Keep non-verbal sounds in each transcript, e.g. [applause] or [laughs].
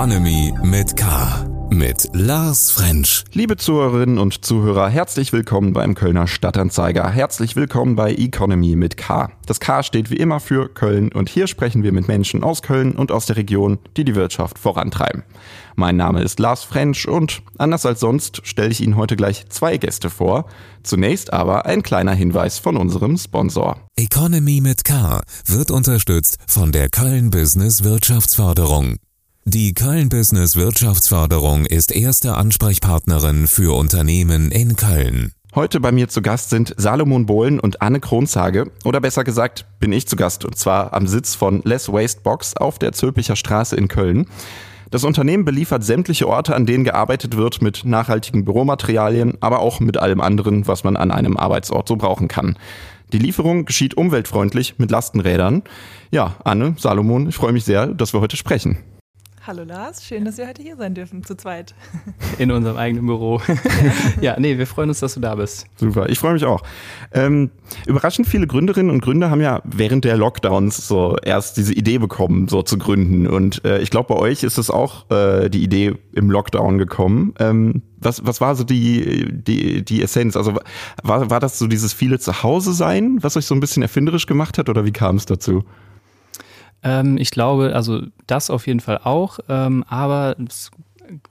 Economy mit K. Mit Lars French. Liebe Zuhörerinnen und Zuhörer, herzlich willkommen beim Kölner Stadtanzeiger. Herzlich willkommen bei Economy mit K. Das K steht wie immer für Köln und hier sprechen wir mit Menschen aus Köln und aus der Region, die die Wirtschaft vorantreiben. Mein Name ist Lars French und anders als sonst stelle ich Ihnen heute gleich zwei Gäste vor. Zunächst aber ein kleiner Hinweis von unserem Sponsor. Economy mit K wird unterstützt von der Köln Business Wirtschaftsförderung. Die Köln Business Wirtschaftsförderung ist erste Ansprechpartnerin für Unternehmen in Köln. Heute bei mir zu Gast sind Salomon Bohlen und Anne Kronzage. Oder besser gesagt, bin ich zu Gast und zwar am Sitz von Less Waste Box auf der Zülpicher Straße in Köln. Das Unternehmen beliefert sämtliche Orte, an denen gearbeitet wird mit nachhaltigen Büromaterialien, aber auch mit allem anderen, was man an einem Arbeitsort so brauchen kann. Die Lieferung geschieht umweltfreundlich mit Lastenrädern. Ja, Anne, Salomon, ich freue mich sehr, dass wir heute sprechen. Hallo Lars, schön, dass wir heute hier sein dürfen, zu zweit. [laughs] In unserem eigenen Büro. [laughs] ja, nee, wir freuen uns, dass du da bist. Super, ich freue mich auch. Ähm, überraschend viele Gründerinnen und Gründer haben ja während der Lockdowns so erst diese Idee bekommen, so zu gründen. Und äh, ich glaube, bei euch ist es auch äh, die Idee im Lockdown gekommen. Ähm, was, was war so die, die, die Essenz? Also war, war das so dieses viele Zuhause sein, was euch so ein bisschen erfinderisch gemacht hat oder wie kam es dazu? Ähm, ich glaube, also das auf jeden Fall auch, ähm, aber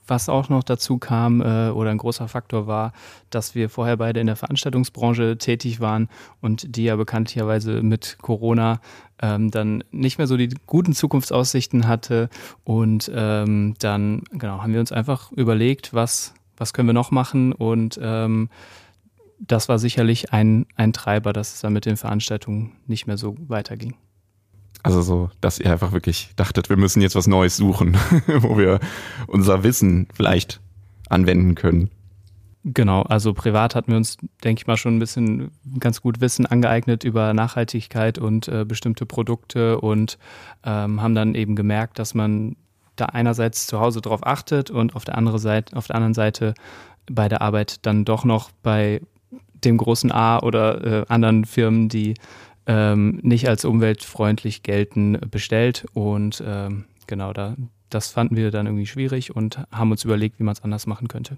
was auch noch dazu kam äh, oder ein großer Faktor war, dass wir vorher beide in der Veranstaltungsbranche tätig waren und die ja bekanntlicherweise mit Corona ähm, dann nicht mehr so die guten Zukunftsaussichten hatte. Und ähm, dann genau haben wir uns einfach überlegt, was was können wir noch machen? Und ähm, das war sicherlich ein, ein Treiber, dass es dann mit den Veranstaltungen nicht mehr so weiterging. Also so, dass ihr einfach wirklich dachtet, wir müssen jetzt was Neues suchen, [laughs] wo wir unser Wissen vielleicht anwenden können. Genau, also privat hatten wir uns, denke ich mal, schon ein bisschen ganz gut Wissen angeeignet über Nachhaltigkeit und äh, bestimmte Produkte und ähm, haben dann eben gemerkt, dass man da einerseits zu Hause drauf achtet und auf der, andere Seite, auf der anderen Seite bei der Arbeit dann doch noch bei dem großen A oder äh, anderen Firmen, die ähm, nicht als umweltfreundlich gelten, bestellt. Und ähm, genau, da, das fanden wir dann irgendwie schwierig und haben uns überlegt, wie man es anders machen könnte.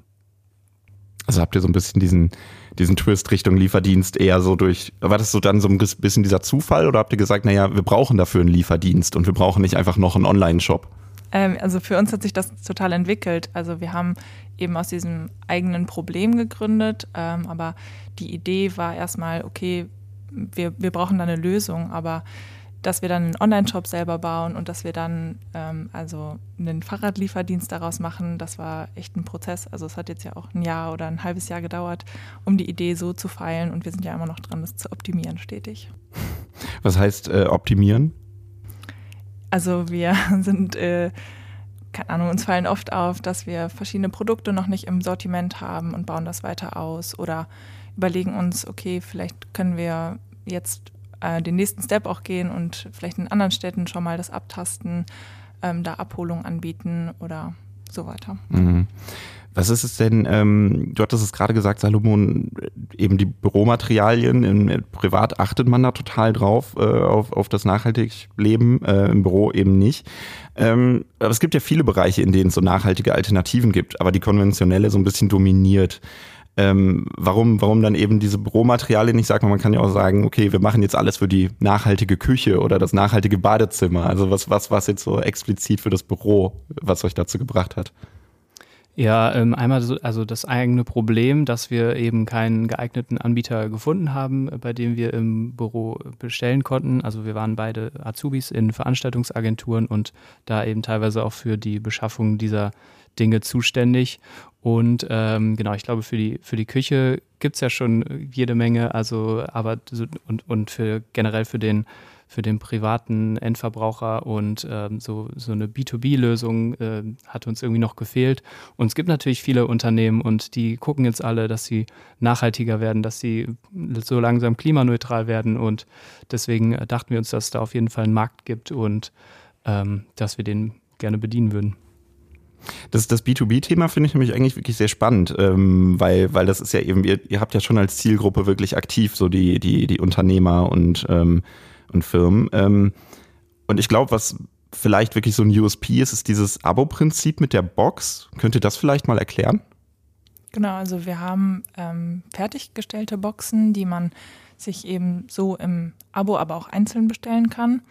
Also habt ihr so ein bisschen diesen, diesen Twist Richtung Lieferdienst eher so durch, war das so dann so ein bisschen dieser Zufall oder habt ihr gesagt, naja, wir brauchen dafür einen Lieferdienst und wir brauchen nicht einfach noch einen Online-Shop? Ähm, also für uns hat sich das total entwickelt. Also wir haben eben aus diesem eigenen Problem gegründet, ähm, aber die Idee war erstmal, okay, wir, wir brauchen da eine Lösung, aber dass wir dann einen Online-Shop selber bauen und dass wir dann ähm, also einen Fahrradlieferdienst daraus machen, das war echt ein Prozess. Also es hat jetzt ja auch ein Jahr oder ein halbes Jahr gedauert, um die Idee so zu feilen und wir sind ja immer noch dran, das zu optimieren stetig. [laughs] Was heißt äh, optimieren? Also wir [laughs] sind, äh, keine Ahnung, uns fallen oft auf, dass wir verschiedene Produkte noch nicht im Sortiment haben und bauen das weiter aus oder überlegen uns, okay, vielleicht können wir jetzt äh, den nächsten Step auch gehen und vielleicht in anderen Städten schon mal das abtasten, ähm, da Abholung anbieten oder so weiter. Mhm. Was ist es denn, ähm, du hattest es gerade gesagt, Salomon, eben die Büromaterialien, in, privat achtet man da total drauf, äh, auf, auf das nachhaltige Leben, äh, im Büro eben nicht. Ähm, aber es gibt ja viele Bereiche, in denen es so nachhaltige Alternativen gibt, aber die konventionelle so ein bisschen dominiert. Ähm, warum, warum dann eben diese Büromaterialien nicht sagt, man kann ja auch sagen, okay, wir machen jetzt alles für die nachhaltige Küche oder das nachhaltige Badezimmer. Also was, was was jetzt so explizit für das Büro, was euch dazu gebracht hat? Ja, ähm, einmal so, also das eigene Problem, dass wir eben keinen geeigneten Anbieter gefunden haben, bei dem wir im Büro bestellen konnten. Also wir waren beide Azubis in Veranstaltungsagenturen und da eben teilweise auch für die Beschaffung dieser Dinge zuständig. Und ähm, genau, ich glaube, für die, für die Küche gibt es ja schon jede Menge, also aber und, und für generell für den für den privaten Endverbraucher und ähm, so, so eine B2B-Lösung äh, hat uns irgendwie noch gefehlt. Und es gibt natürlich viele Unternehmen und die gucken jetzt alle, dass sie nachhaltiger werden, dass sie so langsam klimaneutral werden und deswegen äh, dachten wir uns, dass es da auf jeden Fall einen Markt gibt und ähm, dass wir den gerne bedienen würden. Das, das B2B-Thema finde ich nämlich eigentlich wirklich sehr spannend, ähm, weil, weil das ist ja eben, ihr, ihr habt ja schon als Zielgruppe wirklich aktiv so die, die, die Unternehmer und, ähm, und Firmen. Ähm, und ich glaube, was, vielleicht wirklich so ein USP ist, ist dieses Abo-Prinzip mit der Box. Könnt ihr das vielleicht mal erklären? Genau, also wir haben ähm, fertiggestellte Boxen, die man sich eben so im Abo, aber auch einzeln bestellen kann.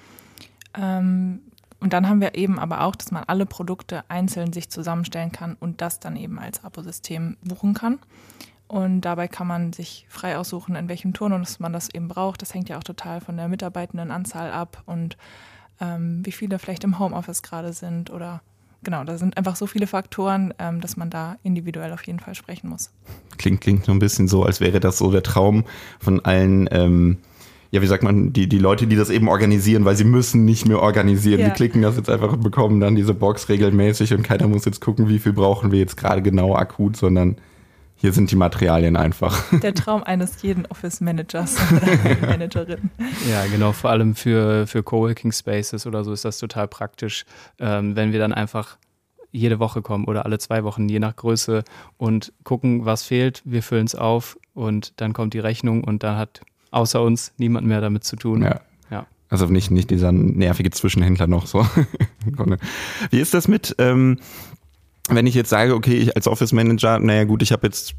Ähm, und dann haben wir eben aber auch, dass man alle Produkte einzeln sich zusammenstellen kann und das dann eben als Abosystem buchen kann. Und dabei kann man sich frei aussuchen, in welchem Turnus man das eben braucht. Das hängt ja auch total von der Mitarbeitendenanzahl ab und ähm, wie viele vielleicht im Homeoffice gerade sind oder genau, da sind einfach so viele Faktoren, ähm, dass man da individuell auf jeden Fall sprechen muss. Klingt, klingt so ein bisschen so, als wäre das so der Traum von allen, ähm, ja, wie sagt man, die, die Leute, die das eben organisieren, weil sie müssen nicht mehr organisieren. Ja. Die klicken das jetzt einfach und bekommen dann diese Box regelmäßig und keiner muss jetzt gucken, wie viel brauchen wir jetzt gerade genau akut, sondern hier sind die Materialien einfach. [laughs] Der Traum eines jeden Office-Managers oder [laughs] Managerin. Ja, genau. Vor allem für, für Coworking Spaces oder so ist das total praktisch, ähm, wenn wir dann einfach jede Woche kommen oder alle zwei Wochen, je nach Größe und gucken, was fehlt. Wir füllen es auf und dann kommt die Rechnung und dann hat außer uns niemand mehr damit zu tun. Ja. ja. Also nicht, nicht dieser nervige Zwischenhändler noch so. [laughs] Wie ist das mit, ähm, wenn ich jetzt sage, okay, ich als Office Manager, naja gut, ich habe jetzt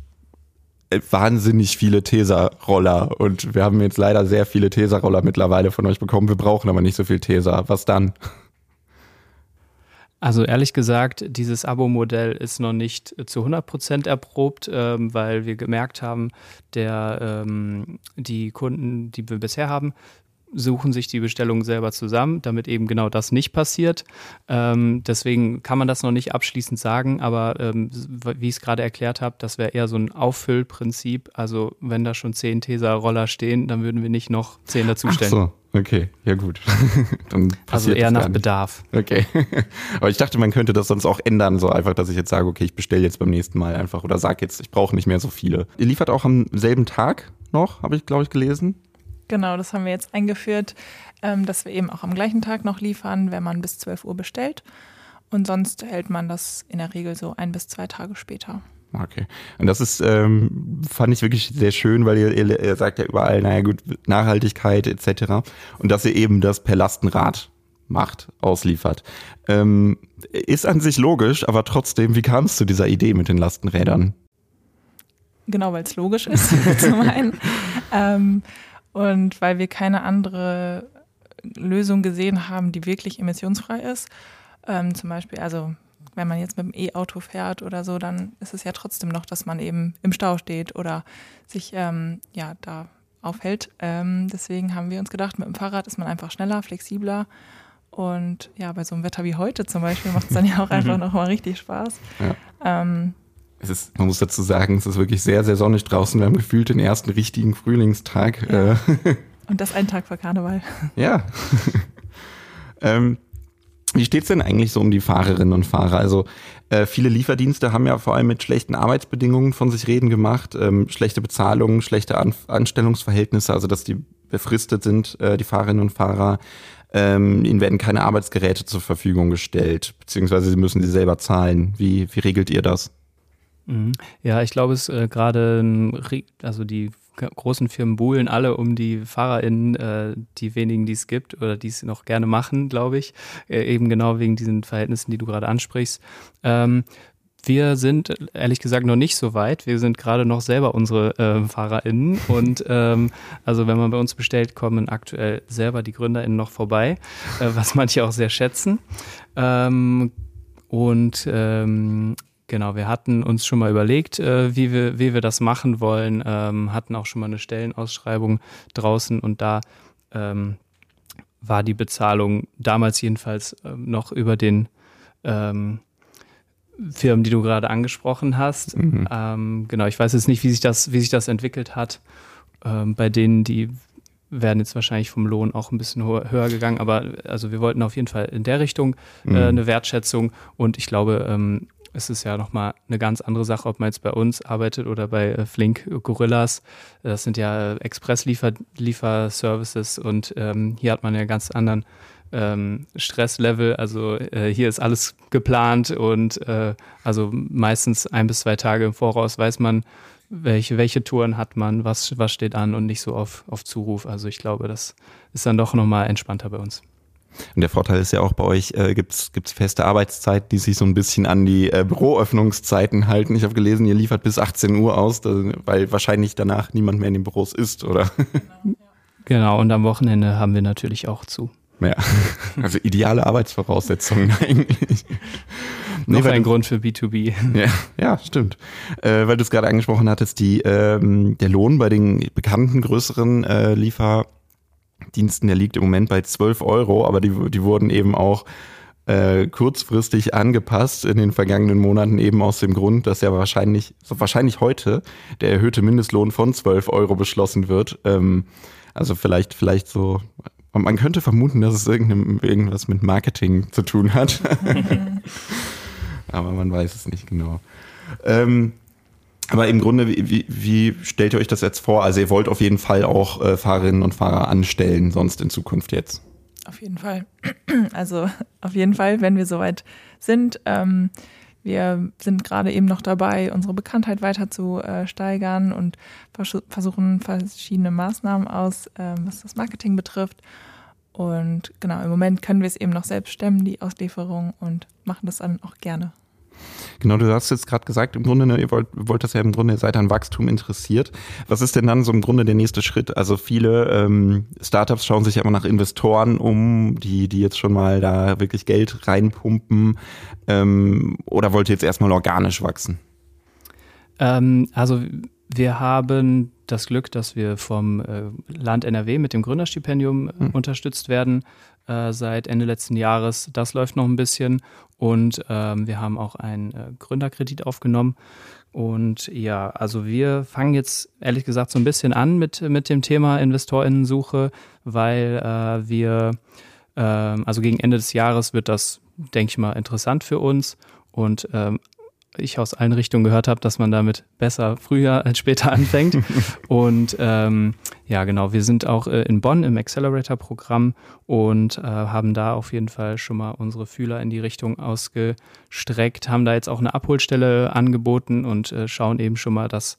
wahnsinnig viele Tesa-Roller und wir haben jetzt leider sehr viele Tesa-Roller mittlerweile von euch bekommen. Wir brauchen aber nicht so viel Tesa. Was dann? Also ehrlich gesagt, dieses Abo-Modell ist noch nicht zu 100 Prozent erprobt, ähm, weil wir gemerkt haben, der, ähm, die Kunden, die wir bisher haben, suchen sich die Bestellungen selber zusammen, damit eben genau das nicht passiert. Ähm, deswegen kann man das noch nicht abschließend sagen, aber ähm, wie ich es gerade erklärt habe, das wäre eher so ein Auffüllprinzip. Also wenn da schon zehn Tesa-Roller stehen, dann würden wir nicht noch zehn dazustellen. Ach so, okay, ja gut. [laughs] also eher nach Bedarf. Okay. [laughs] aber ich dachte, man könnte das sonst auch ändern, so einfach, dass ich jetzt sage, okay, ich bestelle jetzt beim nächsten Mal einfach oder sage jetzt, ich brauche nicht mehr so viele. Ihr liefert auch am selben Tag noch, habe ich, glaube ich, gelesen. Genau, das haben wir jetzt eingeführt, ähm, dass wir eben auch am gleichen Tag noch liefern, wenn man bis 12 Uhr bestellt. Und sonst hält man das in der Regel so ein bis zwei Tage später. Okay. Und das ist, ähm, fand ich wirklich sehr schön, weil ihr, ihr, ihr sagt ja überall, naja gut, Nachhaltigkeit etc. Und dass ihr eben das per Lastenrad macht, ausliefert. Ähm, ist an sich logisch, aber trotzdem, wie kam es zu dieser Idee mit den Lastenrädern? Genau, weil es logisch ist, [laughs] zum einen. [laughs] Ähm, und weil wir keine andere Lösung gesehen haben, die wirklich emissionsfrei ist. Ähm, zum Beispiel, also wenn man jetzt mit dem E-Auto fährt oder so, dann ist es ja trotzdem noch, dass man eben im Stau steht oder sich ähm, ja da aufhält. Ähm, deswegen haben wir uns gedacht, mit dem Fahrrad ist man einfach schneller, flexibler. Und ja, bei so einem Wetter wie heute zum Beispiel macht es dann ja auch einfach mhm. nochmal richtig Spaß. Ja. Ähm, es ist, man muss dazu sagen, es ist wirklich sehr, sehr sonnig draußen. Wir haben gefühlt den ersten richtigen Frühlingstag. Ja. Äh. [laughs] Und das ein Tag vor Karneval. Ja. [laughs] ähm, wie steht es denn eigentlich so um die Fahrerinnen und Fahrer? Also äh, viele Lieferdienste haben ja vor allem mit schlechten Arbeitsbedingungen von sich reden gemacht, ähm, schlechte Bezahlungen, schlechte An Anstellungsverhältnisse, also dass die befristet sind, äh, die Fahrerinnen und Fahrer. Ähm, ihnen werden keine Arbeitsgeräte zur Verfügung gestellt, beziehungsweise sie müssen sie selber zahlen. Wie, wie regelt ihr das? Mhm. Ja, ich glaube, es äh, gerade, also die großen Firmen buhlen alle um die FahrerInnen, äh, die wenigen, die es gibt oder die es noch gerne machen, glaube ich, äh, eben genau wegen diesen Verhältnissen, die du gerade ansprichst. Ähm, wir sind ehrlich gesagt noch nicht so weit. Wir sind gerade noch selber unsere äh, FahrerInnen. Und ähm, also wenn man bei uns bestellt, kommen aktuell selber die GründerInnen noch vorbei, äh, was manche auch sehr schätzen. Ähm, und ähm, Genau, wir hatten uns schon mal überlegt, äh, wie, wir, wie wir das machen wollen, ähm, hatten auch schon mal eine Stellenausschreibung draußen und da ähm, war die Bezahlung damals jedenfalls äh, noch über den ähm, Firmen, die du gerade angesprochen hast. Mhm. Ähm, genau, ich weiß jetzt nicht, wie sich das, wie sich das entwickelt hat. Ähm, bei denen, die werden jetzt wahrscheinlich vom Lohn auch ein bisschen höher gegangen, aber also wir wollten auf jeden Fall in der Richtung äh, mhm. eine Wertschätzung und ich glaube, ähm, es ist ja nochmal eine ganz andere Sache, ob man jetzt bei uns arbeitet oder bei äh, Flink Gorillas. Das sind ja Express-Lieferservices und ähm, hier hat man ja ganz anderen ähm, Stresslevel. Also äh, hier ist alles geplant und äh, also meistens ein bis zwei Tage im Voraus weiß man, welche, welche Touren hat man, was, was steht an und nicht so auf, auf Zuruf. Also ich glaube, das ist dann doch nochmal entspannter bei uns. Und der Vorteil ist ja auch bei euch, äh, gibt es feste Arbeitszeiten, die sich so ein bisschen an die äh, Büroöffnungszeiten halten. Ich habe gelesen, ihr liefert bis 18 Uhr aus, weil wahrscheinlich danach niemand mehr in den Büros ist, oder? [laughs] Genau, und am Wochenende haben wir natürlich auch zu. Ja, [laughs] also ideale Arbeitsvoraussetzungen [laughs] eigentlich. Noch ein Grund für B2B. Ja, ja stimmt. Äh, weil du es gerade angesprochen hattest, die, ähm, der Lohn bei den bekannten größeren äh, Lieferdiensten, der liegt im Moment bei 12 Euro, aber die, die wurden eben auch äh, kurzfristig angepasst in den vergangenen Monaten eben aus dem Grund, dass ja wahrscheinlich, so wahrscheinlich heute der erhöhte Mindestlohn von 12 Euro beschlossen wird. Ähm, also vielleicht, vielleicht so man könnte vermuten, dass es irgendwas mit Marketing zu tun hat. [laughs] aber man weiß es nicht genau. Ähm, aber im Grunde, wie, wie, stellt ihr euch das jetzt vor? Also ihr wollt auf jeden Fall auch äh, Fahrerinnen und Fahrer anstellen, sonst in Zukunft jetzt? Auf jeden Fall. [clears throat] Also auf jeden Fall, wenn wir soweit sind. Ähm, wir sind gerade eben noch dabei, unsere Bekanntheit weiter zu äh, steigern und vers versuchen verschiedene Maßnahmen aus, äh, was das Marketing betrifft. Und genau, im Moment können wir es eben noch selbst stemmen, die Auslieferung, und machen das dann auch gerne. Genau, du hast jetzt gerade gesagt, im Grunde, ne, ihr wollt, wollt das ja im Grunde, ihr seid an Wachstum interessiert. Was ist denn dann so im Grunde der nächste Schritt? Also viele ähm, Startups schauen sich ja immer nach Investoren um, die, die jetzt schon mal da wirklich Geld reinpumpen. Ähm, oder wollt ihr jetzt erstmal organisch wachsen? Ähm, also wir haben das Glück, dass wir vom äh, Land NRW mit dem Gründerstipendium äh, mhm. unterstützt werden äh, seit Ende letzten Jahres. Das läuft noch ein bisschen und ähm, wir haben auch einen äh, Gründerkredit aufgenommen. Und ja, also wir fangen jetzt ehrlich gesagt so ein bisschen an mit, mit dem Thema Investorinnensuche, weil äh, wir, ähm, also gegen Ende des Jahres wird das, denke ich mal, interessant für uns. Und ähm, ich aus allen Richtungen gehört habe, dass man damit besser früher als später anfängt. [laughs] und ähm, ja, genau, wir sind auch äh, in Bonn im Accelerator-Programm und äh, haben da auf jeden Fall schon mal unsere Fühler in die Richtung ausgestreckt, haben da jetzt auch eine Abholstelle angeboten und äh, schauen eben schon mal, dass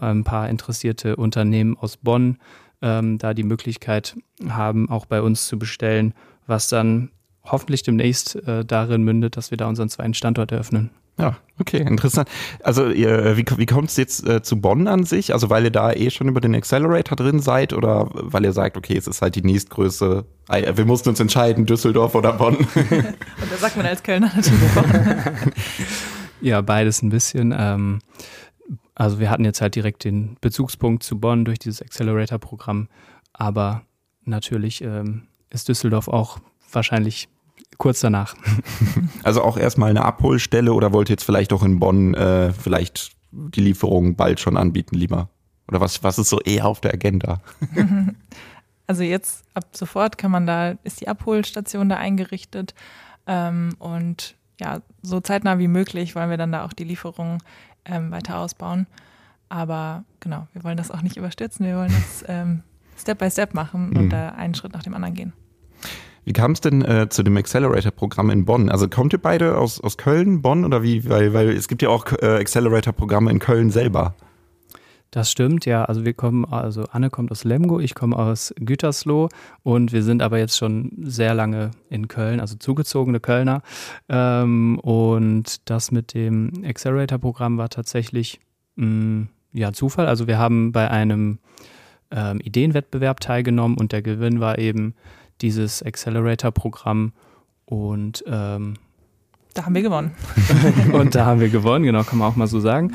ein paar interessierte Unternehmen aus Bonn ähm, da die Möglichkeit haben, auch bei uns zu bestellen, was dann hoffentlich demnächst äh, darin mündet, dass wir da unseren zweiten Standort eröffnen. Ja, okay, interessant. Also ihr, wie, wie kommt es jetzt äh, zu Bonn an sich? Also weil ihr da eh schon über den Accelerator drin seid oder weil ihr sagt, okay, es ist halt die nächstgrößte, wir mussten uns entscheiden, Düsseldorf oder Bonn? [laughs] Und da sagt man als Kölner natürlich Bonn. [laughs] ja, beides ein bisschen. Ähm, also wir hatten jetzt halt direkt den Bezugspunkt zu Bonn durch dieses Accelerator-Programm, aber natürlich ähm, ist Düsseldorf auch wahrscheinlich kurz danach. [laughs] Also auch erstmal eine Abholstelle oder wollt ihr jetzt vielleicht auch in Bonn äh, vielleicht die Lieferung bald schon anbieten, lieber? Oder was, was ist so eher auf der Agenda? [laughs] Also jetzt ab sofort kann man da, ist die Abholstation da eingerichtet ähm, und ja, so zeitnah wie möglich wollen wir dann da auch die Lieferung ähm, weiter ausbauen. Aber genau, wir wollen das auch nicht überstürzen, wir wollen das ähm, Step by Step machen und mhm. da einen Schritt nach dem anderen gehen. Wie kam es denn äh, zu dem Accelerator-Programm in Bonn? Also kommt ihr beide aus, aus Köln, Bonn oder wie? Weil, weil es gibt ja auch äh, Accelerator-Programme in Köln selber. Das stimmt, ja. Also wir kommen, also Anne kommt aus Lemgo, ich komme aus Gütersloh und wir sind aber jetzt schon sehr lange in Köln, also zugezogene Kölner. Ähm, und das mit dem Accelerator-Programm war tatsächlich mh, mm, ja Zufall. Also wir haben bei einem ähm, Ideenwettbewerb teilgenommen und der Gewinn war eben dieses Accelerator-Programm und ähm, da haben wir gewonnen. [laughs] und da haben wir gewonnen, genau, kann man auch mal so sagen.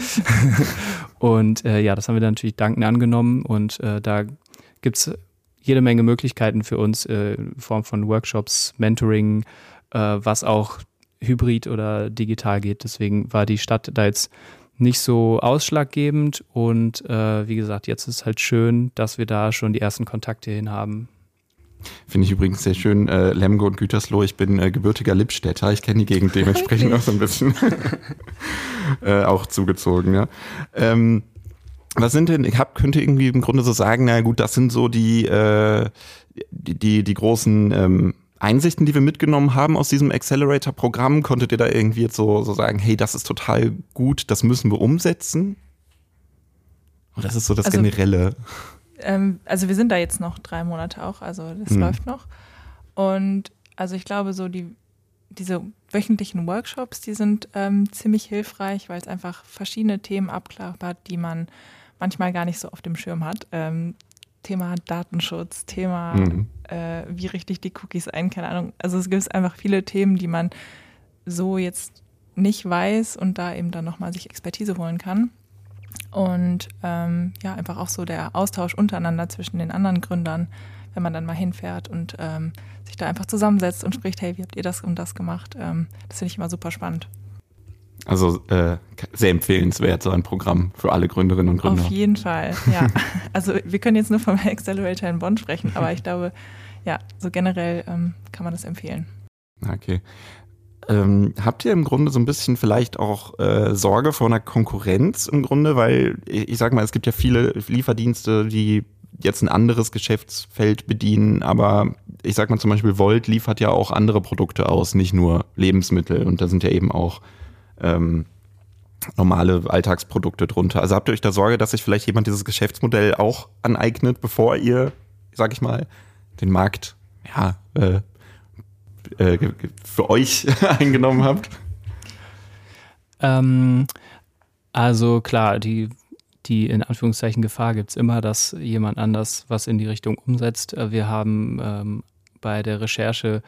[laughs] und äh, ja, das haben wir dann natürlich dankend angenommen und äh, da gibt es jede Menge Möglichkeiten für uns äh, in Form von Workshops, Mentoring, äh, was auch hybrid oder digital geht. Deswegen war die Stadt da jetzt nicht so ausschlaggebend und äh, wie gesagt, jetzt ist halt schön, dass wir da schon die ersten Kontakte hin haben. Finde ich übrigens sehr schön, äh, Lemgo und Gütersloh. Ich bin äh, gebürtiger Lippstädter. Ich kenne die Gegend dementsprechend auch so ein bisschen [laughs] äh, auch zugezogen. Ja. Ähm, was sind denn, ich hab, könnte irgendwie im Grunde so sagen, na gut, das sind so die, äh, die, die, die großen ähm, Einsichten, die wir mitgenommen haben aus diesem Accelerator-Programm. Konntet ihr da irgendwie jetzt so, so sagen, hey, das ist total gut, das müssen wir umsetzen? Und das ist so das also, ähm, also wir sind da jetzt noch drei Monate auch, also das mhm. läuft noch. Und Also ich glaube, so die, diese wöchentlichen Workshops, die sind ähm, ziemlich hilfreich, weil es einfach verschiedene Themen abklappert, die man manchmal gar nicht so auf dem Schirm hat. Ähm, Thema Datenschutz, Thema, mhm. äh, wie richte ich die Cookies ein, keine Ahnung. Also es gibt einfach viele Themen, die man so jetzt nicht weiß und da eben dann nochmal sich Expertise holen kann. Und ähm, ja, einfach auch so der Austausch untereinander zwischen den anderen Gründern, wenn man dann mal hinfährt und ähm, sich da einfach zusammensetzt und spricht, hey, wie habt ihr das und das gemacht? Ähm, das finde ich immer super spannend. Also äh, sehr empfehlenswert, so ein Programm für alle Gründerinnen und Gründer. Auf jeden Fall, ja. [laughs] Also wir können jetzt nur vom [laughs] Accelerator in Bonn sprechen, aber ich glaube, ja, so generell ähm, kann man das empfehlen. Okay. Ähm, habt ihr im Grunde so ein bisschen vielleicht auch äh, Sorge vor einer Konkurrenz im Grunde? Weil ich, ich sag mal, es gibt ja viele Lieferdienste, die jetzt ein anderes Geschäftsfeld bedienen, aber ich sag mal zum Beispiel Volt liefert ja auch andere Produkte aus, nicht nur Lebensmittel und da sind ja eben auch ähm, normale Alltagsprodukte drunter. Also habt ihr euch da Sorge, dass sich vielleicht jemand dieses Geschäftsmodell auch aneignet, bevor ihr, sag ich mal, den Markt ja, äh, äh, für euch [laughs] eingenommen habt? Ähm, also klar, die, die in Anführungszeichen Gefahr gibt es immer, dass jemand anders was in die Richtung umsetzt. Äh, wir haben ähm, bei der Recherche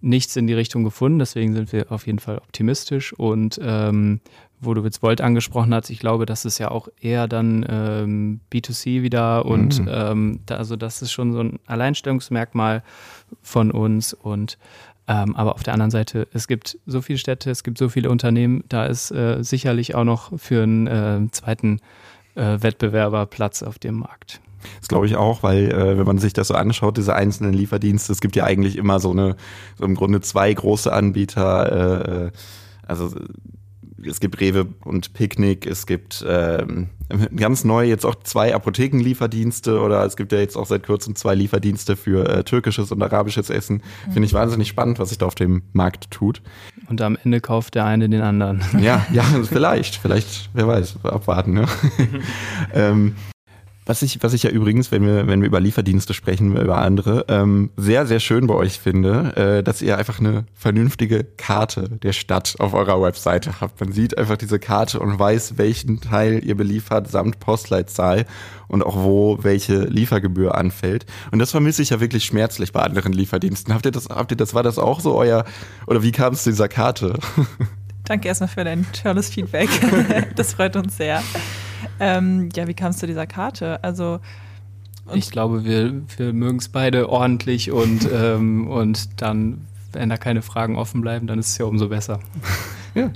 nichts in die Richtung gefunden, deswegen sind wir auf jeden Fall optimistisch und ähm, wo du jetzt Volt angesprochen hast, ich glaube, das ist ja auch eher dann ähm, B2C wieder und mhm. ähm, da, also das ist schon so ein Alleinstellungsmerkmal von uns und ähm, aber auf der anderen Seite, es gibt so viele Städte, es gibt so viele Unternehmen, da ist äh, sicherlich auch noch für einen äh, zweiten äh, Wettbewerber Platz auf dem Markt. Das glaube ich auch, weil äh, wenn man sich das so anschaut, diese einzelnen Lieferdienste, es gibt ja eigentlich immer so eine, so im Grunde zwei große Anbieter, äh, äh also es gibt Rewe und Picknick, es gibt ähm, ganz neu jetzt auch zwei Apothekenlieferdienste oder es gibt ja jetzt auch seit kurzem zwei Lieferdienste für äh, türkisches und arabisches Essen. Mhm. Finde ich wahnsinnig spannend, was sich da auf dem Markt tut. Und am Ende kauft der eine den anderen. Ja, ja, vielleicht, vielleicht, wer weiß, abwarten. Ne? [laughs] ähm, was ich, was ich ja übrigens, wenn wir, wenn wir über Lieferdienste sprechen, über andere, ähm, sehr, sehr schön bei euch finde, äh, dass ihr einfach eine vernünftige Karte der Stadt auf eurer Webseite habt. Man sieht einfach diese Karte und weiß, welchen Teil ihr beliefert, samt Postleitzahl und auch wo welche Liefergebühr anfällt. Und das vermisse ich ja wirklich schmerzlich bei anderen Lieferdiensten. Habt ihr das, habt ihr das, war das auch so euer, oder wie kam es zu dieser Karte? [laughs] Danke erstmal für dein tolles Feedback. [laughs] das freut uns sehr. Ähm, ja, wie kam es zu dieser Karte? Also ich glaube, wir, wir mögen es beide ordentlich und, [laughs] ähm, und dann, wenn da keine Fragen offen bleiben, dann ist es ja umso besser. Ja,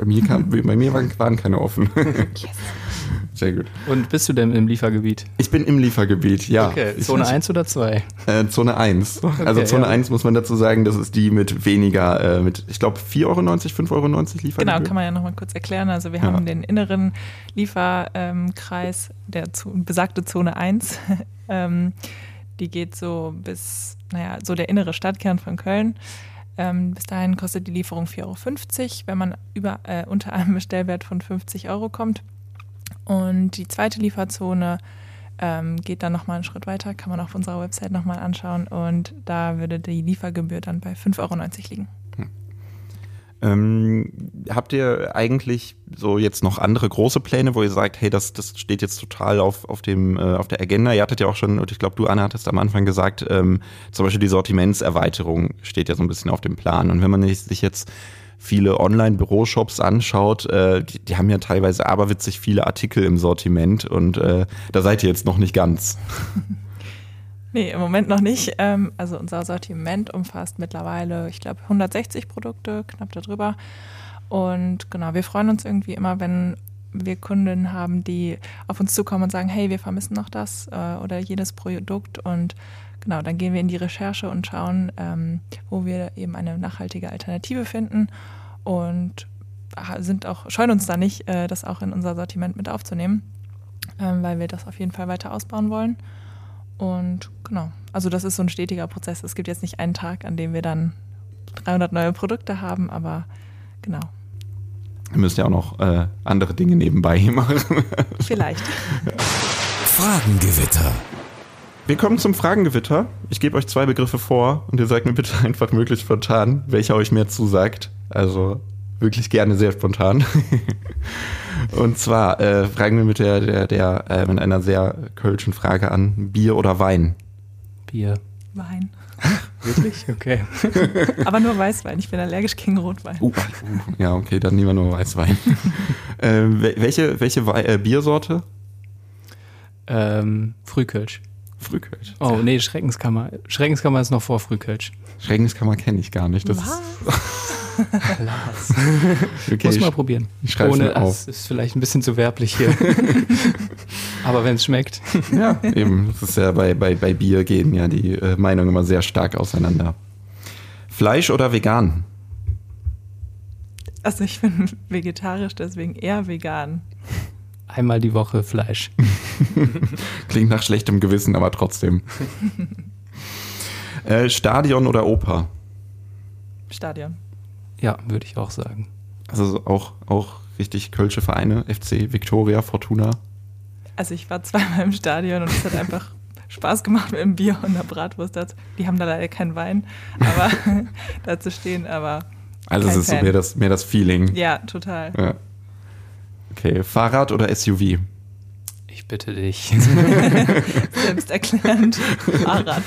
bei mir, kam, [laughs] bei mir waren, waren keine offen. Yes. [laughs] Sehr gut. Und bist du denn im Liefergebiet? Ich bin im Liefergebiet, ja. Okay, Zone 1 oder 2? Äh, Zone 1. Okay, also Zone ja. 1 muss man dazu sagen, das ist die mit weniger, äh, mit, ich glaube, 4,90 Euro, 5,90 Euro Liefergebühr. Genau, kann man ja nochmal kurz erklären. Also wir ja. haben den inneren Lieferkreis, der besagte Zone 1. [laughs] ähm, die geht so bis, naja, so der innere Stadtkern von Köln. Ähm, bis dahin kostet die Lieferung 4,50 Euro, wenn man über, äh, unter einem Bestellwert von 50 Euro kommt. Und die zweite Lieferzone ähm, geht dann nochmal einen Schritt weiter, kann man auf unserer Website nochmal anschauen. Und da würde die Liefergebühr dann bei 5,90 Euro liegen. Hm. Ähm, habt ihr eigentlich so jetzt noch andere große Pläne, wo ihr sagt, hey, das, das steht jetzt total auf, auf, dem, äh, auf der Agenda? Ihr hattet ja auch schon, und ich glaube, du, Anna, hattest am Anfang gesagt, ähm, zum Beispiel die Sortimentserweiterung steht ja so ein bisschen auf dem Plan. Und wenn man sich jetzt viele Online-Büroshops anschaut, äh, die, die, haben ja teilweise aberwitzig viele Artikel im Sortiment und äh, da seid ihr jetzt noch nicht ganz. [laughs] Nee, im Moment noch nicht. Ähm, also unser Sortiment umfasst mittlerweile, ich glaube, 160 Produkte, knapp darüber. Und genau, wir freuen uns irgendwie immer, wenn wir Kunden haben, die auf uns zukommen und sagen, hey, wir vermissen noch das äh, oder jedes Produkt und genau, dann gehen wir in die Recherche und schauen, ähm, wo wir eben eine nachhaltige Alternative finden und sind auch, scheuen uns da nicht, äh, das auch in unser Sortiment mit aufzunehmen, ähm, weil wir das auf jeden Fall weiter ausbauen wollen. Und genau, also das ist so ein stetiger Prozess. Es gibt jetzt nicht einen Tag, an dem wir dann 300 neue Produkte haben, aber genau. Ihr müsst ja auch noch äh, andere Dinge nebenbei [laughs] machen. Vielleicht. Fragengewitter. Wir kommen zum Fragengewitter. Ich gebe euch zwei Begriffe vor und ihr sagt mir bitte [laughs] einfach möglichst spontan, welcher euch mehr zusagt. Also wirklich gerne sehr spontan. [laughs] und zwar äh, fragen wir mit der, der, der äh, mit einer sehr kölschen Frage an: Bier oder Wein? Bier. Wein. [laughs] Wirklich? Okay. [laughs] Aber nur Weißwein. Ich bin allergisch gegen Rotwein. Uh, uh, ja, okay, dann nehmen wir nur Weißwein. äh, welche welche Wei äh, Biersorte? Ähm, Frühkölsch. Frühkölsch. Oh, nee, Schreckenskammer. Schreckenskammer ist noch vor Frühkölsch. Schreckenskammer kenne ich gar nicht. Das Was? Ist, Lars. okay, Muss ich- mal probieren. ich schreib's Ohne, das ist vielleicht ein bisschen zu werblich hier. [laughs] Aber wenn es schmeckt. Ja, eben. Das ist ja bei, bei, bei Bier gehen ja die äh, Meinungen immer sehr stark auseinander. Fleisch oder vegan? Also ich bin vegetarisch, deswegen eher vegan. Einmal die Woche Fleisch. [laughs] Klingt nach schlechtem Gewissen, aber trotzdem. [laughs] äh, Stadion oder Oper? Stadion. Ja, würde ich auch sagen. Also so auch, auch richtig kölsche Vereine, FC, Victoria, Fortuna. Also ich war zweimal im Stadion und es hat einfach [laughs] Spaß gemacht mit dem Bier und der Bratwurst. dazu. Die haben da leider keinen Wein, aber [laughs] [laughs] da zu stehen, aber Also Kein es ist so Fan. mehr das, mehr das Feeling. ja, total. Ja. Okay, Fahrrad oder SUV? Ich bitte dich. Selbsterklärend. Fahrrad.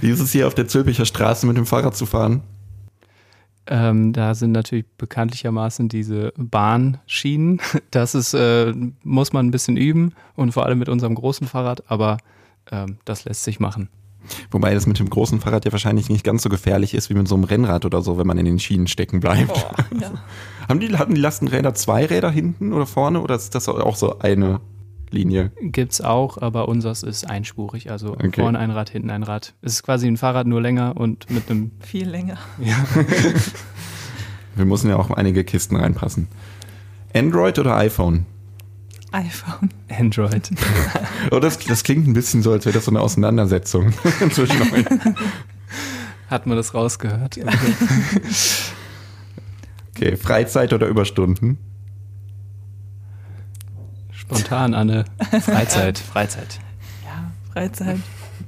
Wie ist es hier auf der Zülpicher Straße mit dem Fahrrad zu fahren? Ähm, da sind natürlich bekanntlichermaßen diese Bahnschienen. [laughs] Das ist, äh, muss man ein bisschen üben und vor allem mit unserem großen Fahrrad, aber ähm, das lässt sich machen. Wobei das mit dem großen Fahrrad ja wahrscheinlich nicht ganz so gefährlich ist wie mit so einem Rennrad oder so, wenn man in den Schienen stecken bleibt. Boah, ja. [laughs] Haben die, hatten die Lastenräder zwei Räder hinten oder vorne oder ist das auch so eine Linie? Gibt's auch, aber unseres ist einspurig. Also Okay. vorne ein Rad, hinten ein Rad. Es ist quasi ein Fahrrad nur länger und mit einem. [laughs] Viel länger. Ja. [laughs] Wir müssen ja auch einige Kisten reinpassen. Android oder iPhone? iPhone. Android. Oh, das, das klingt ein bisschen so, als wäre das so eine Auseinandersetzung [laughs] zwischen euch. Hat man das rausgehört? Okay, Freizeit oder Überstunden? Spontan, Anne. Freizeit. [laughs] Freizeit. Ja, Freizeit.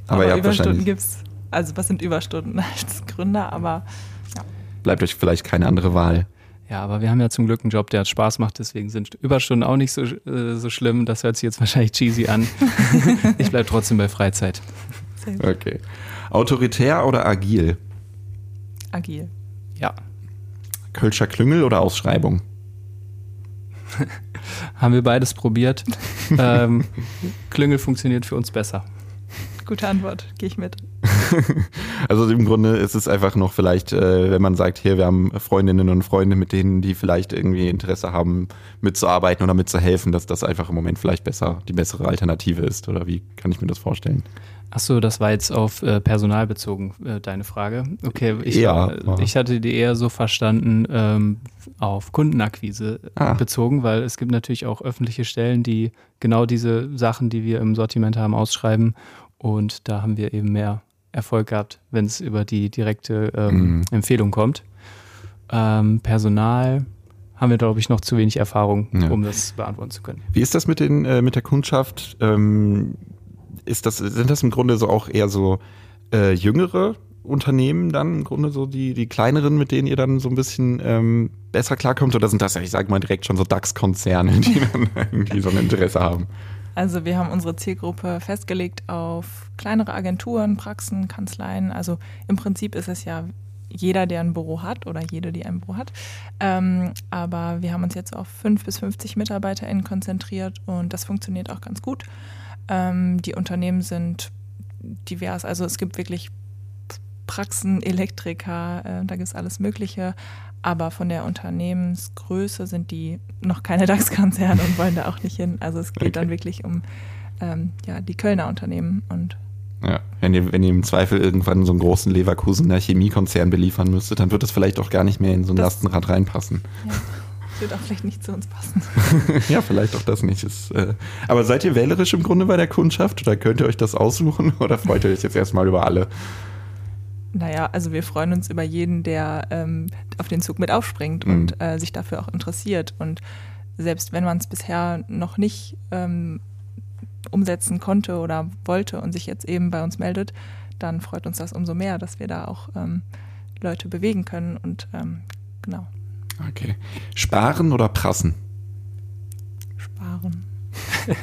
Aber habt Überstunden wahrscheinlich- gibt's. Also was sind Überstunden [laughs] als Gründer, aber Bleibt euch vielleicht keine andere Wahl. Ja, aber wir haben ja zum Glück einen Job, der hat Spaß macht, deswegen sind Überstunden auch nicht so, äh, so schlimm. Das hört sich jetzt wahrscheinlich cheesy an. [laughs] ich bleibe trotzdem bei Freizeit. Okay. Autoritär oder agil? agil. Ja. Kölscher Klüngel oder Ausschreibung? [laughs] Haben wir beides probiert. [laughs] ähm, Klüngel funktioniert für uns besser. Gute Antwort, gehe ich mit. [laughs] Also im Grunde ist es einfach noch vielleicht, äh, wenn man sagt, hier, wir haben Freundinnen und Freunde, mit denen, die vielleicht irgendwie Interesse haben, mitzuarbeiten oder mitzuhelfen, dass das einfach im Moment vielleicht besser, die bessere Alternative ist. Oder wie kann ich mir das vorstellen? Achso, das war jetzt auf äh, Personal bezogen, äh, deine Frage. Okay, ich, Ja, äh, ich hatte die eher so verstanden ähm, auf Kundenakquise Ah. bezogen, weil es gibt natürlich auch öffentliche Stellen, die genau diese Sachen, die wir im Sortiment haben, ausschreiben. Und da haben wir eben mehr Erfolg gehabt, wenn es über die direkte ähm, Mhm. Empfehlung kommt. Ähm, Personal haben wir, glaube ich, noch zu wenig Erfahrung, Ja. um das beantworten zu können. Wie ist das mit, den, äh, mit der Kundschaft? Ist das, sind das im Grunde so auch eher so äh, jüngere Unternehmen dann im Grunde so die, die kleineren, mit denen ihr dann so ein bisschen ähm, besser klarkommt? Oder sind das ja, ich sage mal, direkt schon so DAX-Konzerne, die [laughs] dann irgendwie so ein Interesse haben? Also wir haben unsere Zielgruppe festgelegt auf kleinere Agenturen, Praxen, Kanzleien. Also im Prinzip ist es ja jeder, der ein Büro hat oder jede, die ein Büro hat. Ähm, aber wir haben uns jetzt auf 5 bis 50 MitarbeiterInnen konzentriert und das funktioniert auch ganz gut. Ähm, die Unternehmen sind divers. Also es gibt wirklich Praxen, Elektriker, äh, da gibt es alles Mögliche. Aber von der Unternehmensgröße sind die noch keine [laughs] DAX-Konzerne und wollen da auch nicht hin. Also es geht dann Okay. wirklich um ähm, ja, die Kölner Unternehmen und Ja, wenn ihr, wenn ihr im Zweifel irgendwann so einen großen Leverkusener Chemiekonzern beliefern müsstet, dann wird das vielleicht auch gar nicht mehr in so ein Das- Lastenrad reinpassen. ja, wird auch vielleicht nicht zu uns passen. [laughs] ja, vielleicht auch das nicht. Ist, äh, aber seid ihr wählerisch im Grunde bei der Kundschaft oder könnt ihr euch das aussuchen [laughs] oder freut ihr euch jetzt erstmal über alle? Naja, also wir freuen uns über jeden, der ähm, auf den Zug mit aufspringt Mhm. und äh, sich dafür auch interessiert. Und selbst wenn man es bisher noch nicht ähm, umsetzen konnte oder wollte und sich jetzt eben bei uns meldet, dann freut uns das umso mehr, dass wir da auch ähm, Leute bewegen können und ähm, genau. Okay. Sparen oder prassen? Sparen. [laughs]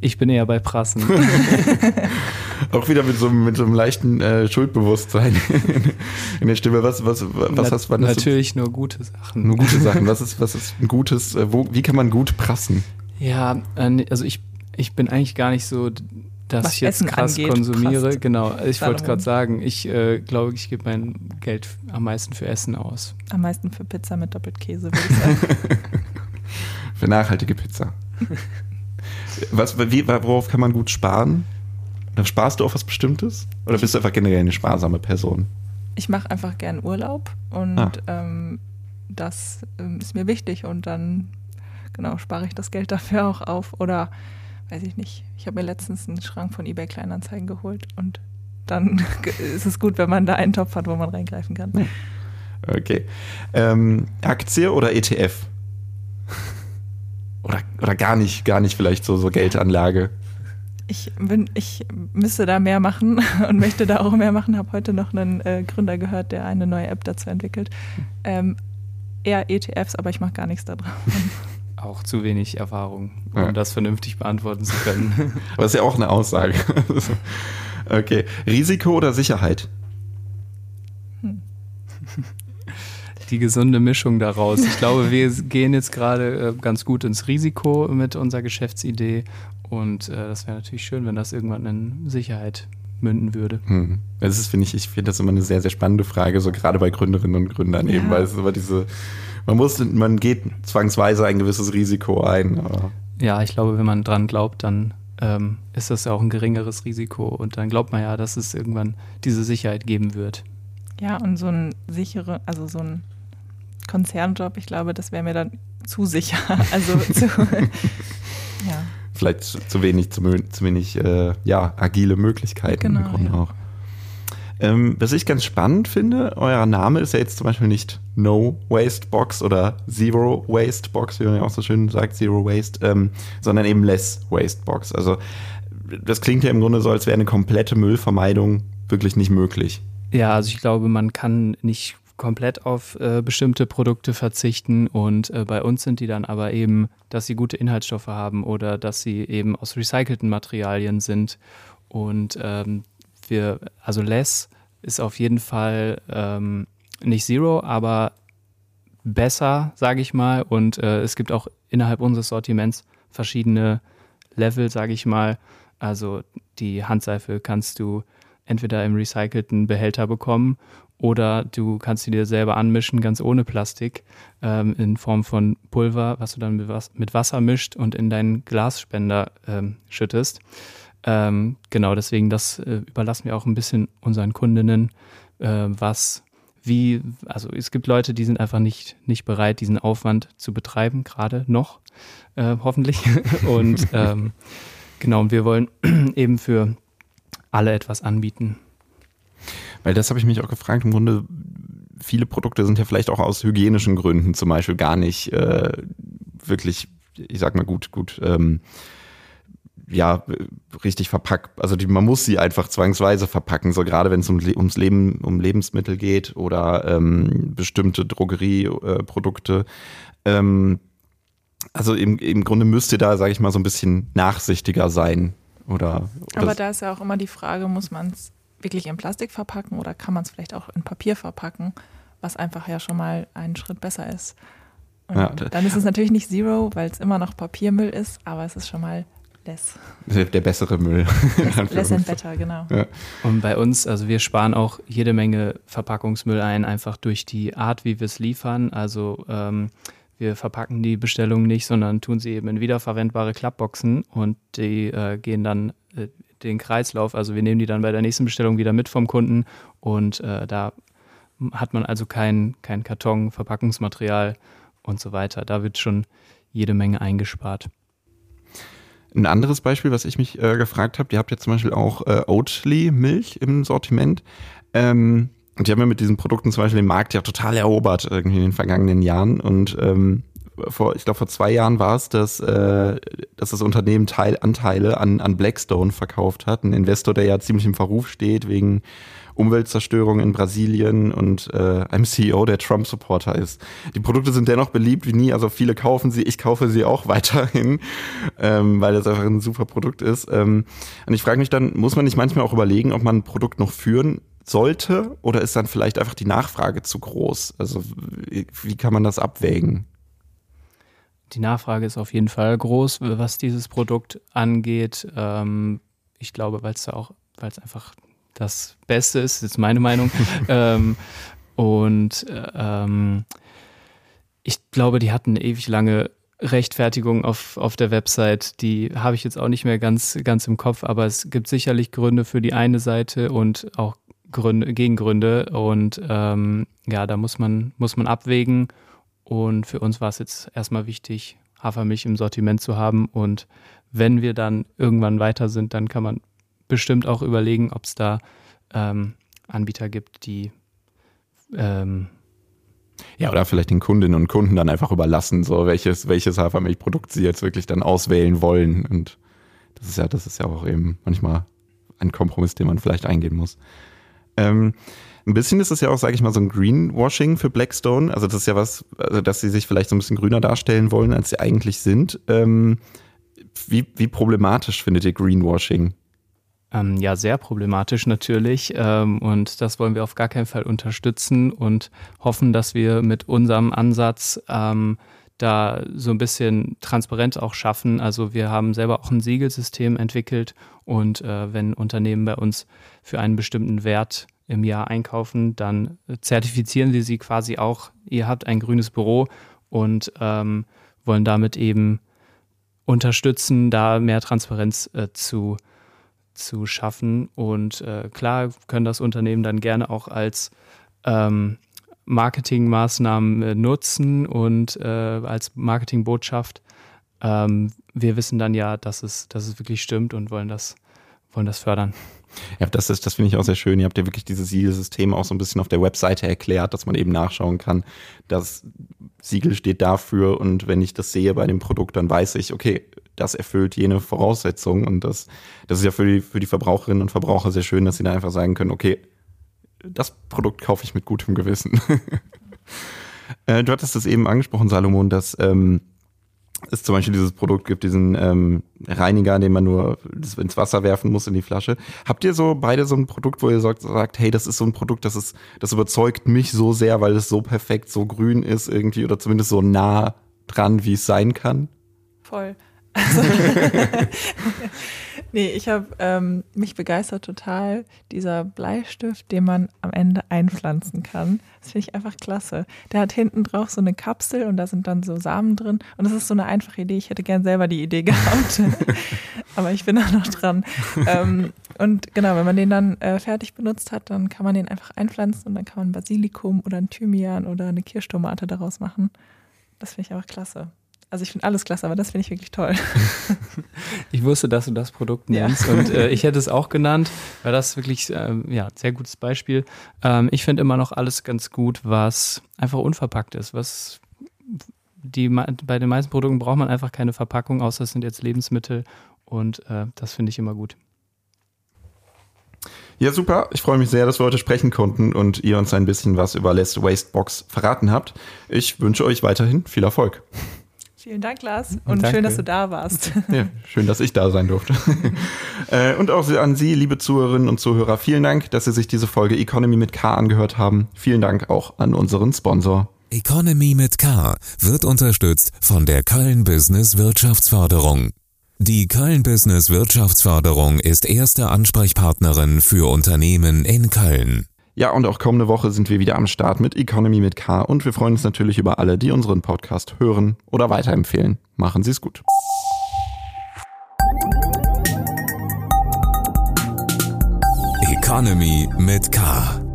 Ich bin eher bei Prassen. [laughs] Auch wieder mit so, mit so einem leichten äh, Schuldbewusstsein [laughs] in der Stimme. Was, was, was Na, hast du? Natürlich nur gute Sachen. Nur gute Sachen. Was ist, was ist ein gutes, äh, wo, wie kann man gut prassen? Ja, äh, also ich, ich bin eigentlich gar nicht so, dass Was ich jetzt Essen krass angeht, konsumiere. passt Genau, ich wollte gerade sagen, ich äh, glaube, ich gebe mein Geld am meisten für Essen aus. Am meisten für Pizza mit Doppelkäse, würde ich sagen. [laughs] Für nachhaltige Pizza. [laughs] Was, wie, worauf kann man gut sparen? Oder Sparst du auf was Bestimmtes? Oder bist du einfach generell eine sparsame Person? ich mache einfach gern Urlaub und Ah. ähm, das ähm, ist mir wichtig und dann genau spare ich das Geld dafür auch auf oder weiß ich nicht. Ich habe mir letztens einen Schrank von eBay Kleinanzeigen geholt und dann [laughs] ist es gut, wenn man da einen Topf hat, wo man reingreifen kann. Okay. Ähm, Aktie oder ETF? oder, oder gar nicht, gar nicht vielleicht so, so Geldanlage. Ich bin, ich müsste da mehr machen [laughs] und möchte da auch mehr machen. Habe heute noch einen äh, Gründer gehört, der eine neue App dazu entwickelt. Ähm, eher ETFs, aber ich mache gar nichts da drauf. [laughs] Auch zu wenig Erfahrung, um Ja. das vernünftig beantworten zu können. Aber [laughs] das ist ja auch eine Aussage. [laughs] okay. Risiko oder Sicherheit? Die gesunde Mischung daraus. Ich glaube, wir [laughs] gehen jetzt gerade äh, ganz gut ins Risiko mit unserer Geschäftsidee und äh, das wäre natürlich schön, wenn das irgendwann in Sicherheit münden würde. Hm. Das ist, finde ich, ich finde das immer eine sehr, sehr spannende Frage, so gerade bei Gründerinnen und Gründern eben, Ja. weil es immer diese, man muss, man geht zwangsweise ein gewisses Risiko ein. Aber Ja, ich glaube, wenn man dran glaubt, dann ähm, ist das ja auch ein geringeres Risiko und dann glaubt man ja, dass es irgendwann diese Sicherheit geben wird. Ja, und so ein sichere, also so ein Konzernjob, ich glaube, das wäre mir dann zu sicher. [laughs] Also zu, [laughs] ja. vielleicht zu, zu wenig, zu, zu wenig, äh, ja, agile Möglichkeiten im Genau, Grunde ja. auch. Ähm, was ich ganz spannend finde, euer Name ist ja jetzt zum Beispiel nicht No Waste Box oder Zero Waste Box, wie man ja auch so schön sagt, Zero Waste, ähm, sondern eben Less Waste Box. Also das klingt ja im Grunde so, als wäre eine komplette Müllvermeidung wirklich nicht möglich. Ja, also ich glaube, man kann nicht komplett auf äh, bestimmte Produkte verzichten und äh, bei uns sind die dann aber eben, dass sie gute Inhaltsstoffe haben oder dass sie eben aus recycelten Materialien sind und ähm, wir, also less ist auf jeden Fall ähm, nicht zero, aber besser, sage ich mal und äh, es gibt auch innerhalb unseres Sortiments verschiedene Level, sage ich mal. Also die Handseife kannst du entweder im recycelten Behälter bekommen oder du kannst sie dir selber anmischen, ganz ohne Plastik, ähm, in Form von Pulver, was du dann mit, Was- mit Wasser mischt und in deinen Glasspender ähm, schüttest. Ähm, genau, deswegen, das äh, überlassen wir auch ein bisschen unseren Kundinnen, äh, was, wie, also es gibt Leute, die sind einfach nicht, nicht bereit, diesen Aufwand zu betreiben, gerade noch, äh, hoffentlich. [laughs] und ähm, genau, und wir wollen [clears throat] eben für alle etwas anbieten. Weil das habe ich mich auch gefragt. Im Grunde, viele Produkte sind ja vielleicht auch aus hygienischen Gründen zum Beispiel gar nicht äh, wirklich, ich sag mal gut, gut, ähm, ja, richtig verpackt. Also die, man muss sie einfach zwangsweise verpacken, so gerade wenn es um, ums Leben, um Lebensmittel geht oder ähm, bestimmte Drogerieprodukte. Äh, ähm, also im, im Grunde müsst ihr da, sage ich mal, so ein bisschen nachsichtiger sein. Oder, oder Aber da ist ja auch immer die Frage, muss man es wirklich in Plastik verpacken oder kann man es vielleicht auch in Papier verpacken, was einfach ja schon mal einen Schritt besser ist. Und Ja, da- dann ist es natürlich nicht Zero, weil es immer noch Papiermüll ist, aber es ist schon mal less. der bessere Müll. Less, [laughs] less and better, genau. Und bei uns, also wir sparen auch jede Menge Verpackungsmüll ein, einfach durch die Art, wie wir es liefern. Also ähm, wir verpacken die Bestellung nicht, sondern tun sie eben in wiederverwendbare Klappboxen und die äh, gehen dann äh, den Kreislauf. Also wir nehmen die dann bei der nächsten Bestellung wieder mit vom Kunden und äh, da hat man also kein, kein Karton, Verpackungsmaterial und so weiter. Da wird schon jede Menge eingespart. Ein anderes Beispiel, was ich mich äh, gefragt habe, ihr habt ja zum Beispiel auch äh, Oatly-Milch im Sortiment. Ähm, die haben ja mit diesen Produkten zum Beispiel den Markt ja total erobert irgendwie in den vergangenen Jahren. Und ähm, vor, ich glaube vor zwei Jahren war es, dass, äh, dass das Unternehmen Teilanteile an, an Blackstone verkauft hat. Ein Investor, der ja ziemlich im Verruf steht wegen Umweltzerstörung in Brasilien und äh, einem CEO, der Trump-Supporter ist. Die Produkte sind dennoch beliebt wie nie, also viele kaufen sie, ich kaufe sie auch [laughs] weiterhin, ähm, weil das einfach ein super Produkt ist. Ähm, und ich frage mich dann, muss man nicht manchmal auch überlegen, ob man ein Produkt noch führen sollte oder ist dann vielleicht einfach die Nachfrage zu groß? Also wie, kann man das abwägen? Die Nachfrage ist auf jeden Fall groß, was dieses Produkt angeht. Ähm, ich glaube, weil es da auch, weil es einfach das Beste ist, ist meine Meinung. [laughs] ähm, und ähm, ich glaube, die hatten ewig lange Rechtfertigung auf, auf der Website. Die habe ich jetzt auch nicht mehr ganz, ganz im Kopf, aber es gibt sicherlich Gründe für die eine Seite und auch Gründe, Gegengründe. Und ähm, ja, da muss man, muss man abwägen. Und für uns war es jetzt erstmal wichtig, Hafermilch im Sortiment zu haben. Und wenn wir dann irgendwann weiter sind, dann kann man bestimmt auch überlegen, ob es da ähm, Anbieter gibt, die ähm, ja, oder vielleicht den Kundinnen und Kunden dann einfach überlassen, so welches, welches Hafermilchprodukt sie jetzt wirklich dann auswählen wollen. Und das ist ja, das ist ja auch eben manchmal ein Kompromiss, den man vielleicht eingehen muss. Ähm, ein bisschen ist es ja auch, sage ich mal, so ein Greenwashing für Blackstone. Also das ist ja was, also dass sie sich vielleicht so ein bisschen grüner darstellen wollen, als sie eigentlich sind. Ähm, wie, wie problematisch findet ihr Greenwashing? Ähm, ja, sehr problematisch natürlich. Ähm, und das wollen wir auf gar keinen Fall unterstützen und hoffen, dass wir mit unserem Ansatz ähm, da so ein bisschen Transparenz auch schaffen. Also wir haben selber auch ein Siegelsystem entwickelt und äh, wenn Unternehmen bei uns für einen bestimmten Wert im Jahr einkaufen, dann zertifizieren sie sie quasi auch. Ihr habt ein grünes Büro und ähm, wollen damit eben unterstützen, da mehr Transparenz äh, zu zu schaffen. Und äh, klar können das Unternehmen dann gerne auch als ähm, Marketingmaßnahmen äh, nutzen und äh, als Marketingbotschaft. Ähm, wir wissen dann ja, dass es, dass es wirklich stimmt und wollen das, wollen das fördern. Ja, das ist, das finde ich auch sehr schön. Ihr habt ja wirklich dieses Siegelsystem auch so ein bisschen auf der Webseite erklärt, dass man eben nachschauen kann. Das Siegel steht dafür und wenn ich das sehe bei dem Produkt, dann weiß ich, okay, das erfüllt jene Voraussetzungen. Und das, das ist ja für die, für die Verbraucherinnen und Verbraucher sehr schön, dass sie da einfach sagen können, okay, das Produkt kaufe ich mit gutem Gewissen. [laughs] äh, du hattest es eben angesprochen, Salomon, dass ähm, es zum Beispiel dieses Produkt gibt, diesen ähm, Reiniger, den man nur ins Wasser werfen muss in die Flasche. Habt ihr so beide so ein Produkt, wo ihr sagt, sagt, hey, das ist so ein Produkt, das ist, das überzeugt mich so sehr, weil es so perfekt, so grün ist irgendwie oder zumindest so nah dran, wie es sein kann? Voll. Also, [laughs] [laughs] nee, ich habe ähm, mich begeistert total dieser Bleistift, den man am Ende einpflanzen kann. Das finde ich einfach klasse. Der hat hinten drauf so eine Kapsel und da sind dann so Samen drin. Und das ist so eine einfache Idee. Ich hätte gern selber die Idee [laughs] gehabt. Aber ich bin da noch dran. Ähm, und genau, wenn man den dann äh, fertig benutzt hat, dann kann man den einfach einpflanzen und dann kann man Basilikum oder ein Thymian oder eine Kirschtomate daraus machen. Das finde ich einfach klasse. Also ich finde alles klasse, aber das finde ich wirklich toll. [laughs] ich wusste, dass du das Produkt nennst ja. und äh, ich hätte es auch genannt, weil das wirklich ähm, ja sehr gutes Beispiel. Ähm, ich finde immer noch alles ganz gut, was einfach unverpackt ist, was die bei den meisten Produkten braucht man einfach keine Verpackung, außer es sind jetzt Lebensmittel und äh, das finde ich immer gut. Ja, super. Ich freue mich sehr, dass wir heute sprechen konnten und ihr uns ein bisschen was über Less Waste Box verraten habt. Ich wünsche euch weiterhin viel Erfolg. Vielen Dank, Lars. Und Danke. schön, dass du da warst. [laughs] Ja, schön, dass ich da sein durfte. [laughs] Äh, und auch an Sie, liebe Zuhörerinnen und Zuhörer, vielen Dank, dass Sie sich diese Folge Economy mit K angehört haben. Vielen Dank auch an unseren Sponsor. Economy mit K wird unterstützt von der Köln Business Wirtschaftsförderung. Die Köln Business Wirtschaftsförderung ist erste Ansprechpartnerin für Unternehmen in Köln. Ja, und auch kommende Woche sind wir wieder am Start mit Economy mit K und wir freuen uns natürlich über alle, die unseren Podcast hören oder weiterempfehlen. Machen Sie es gut. Economy mit K.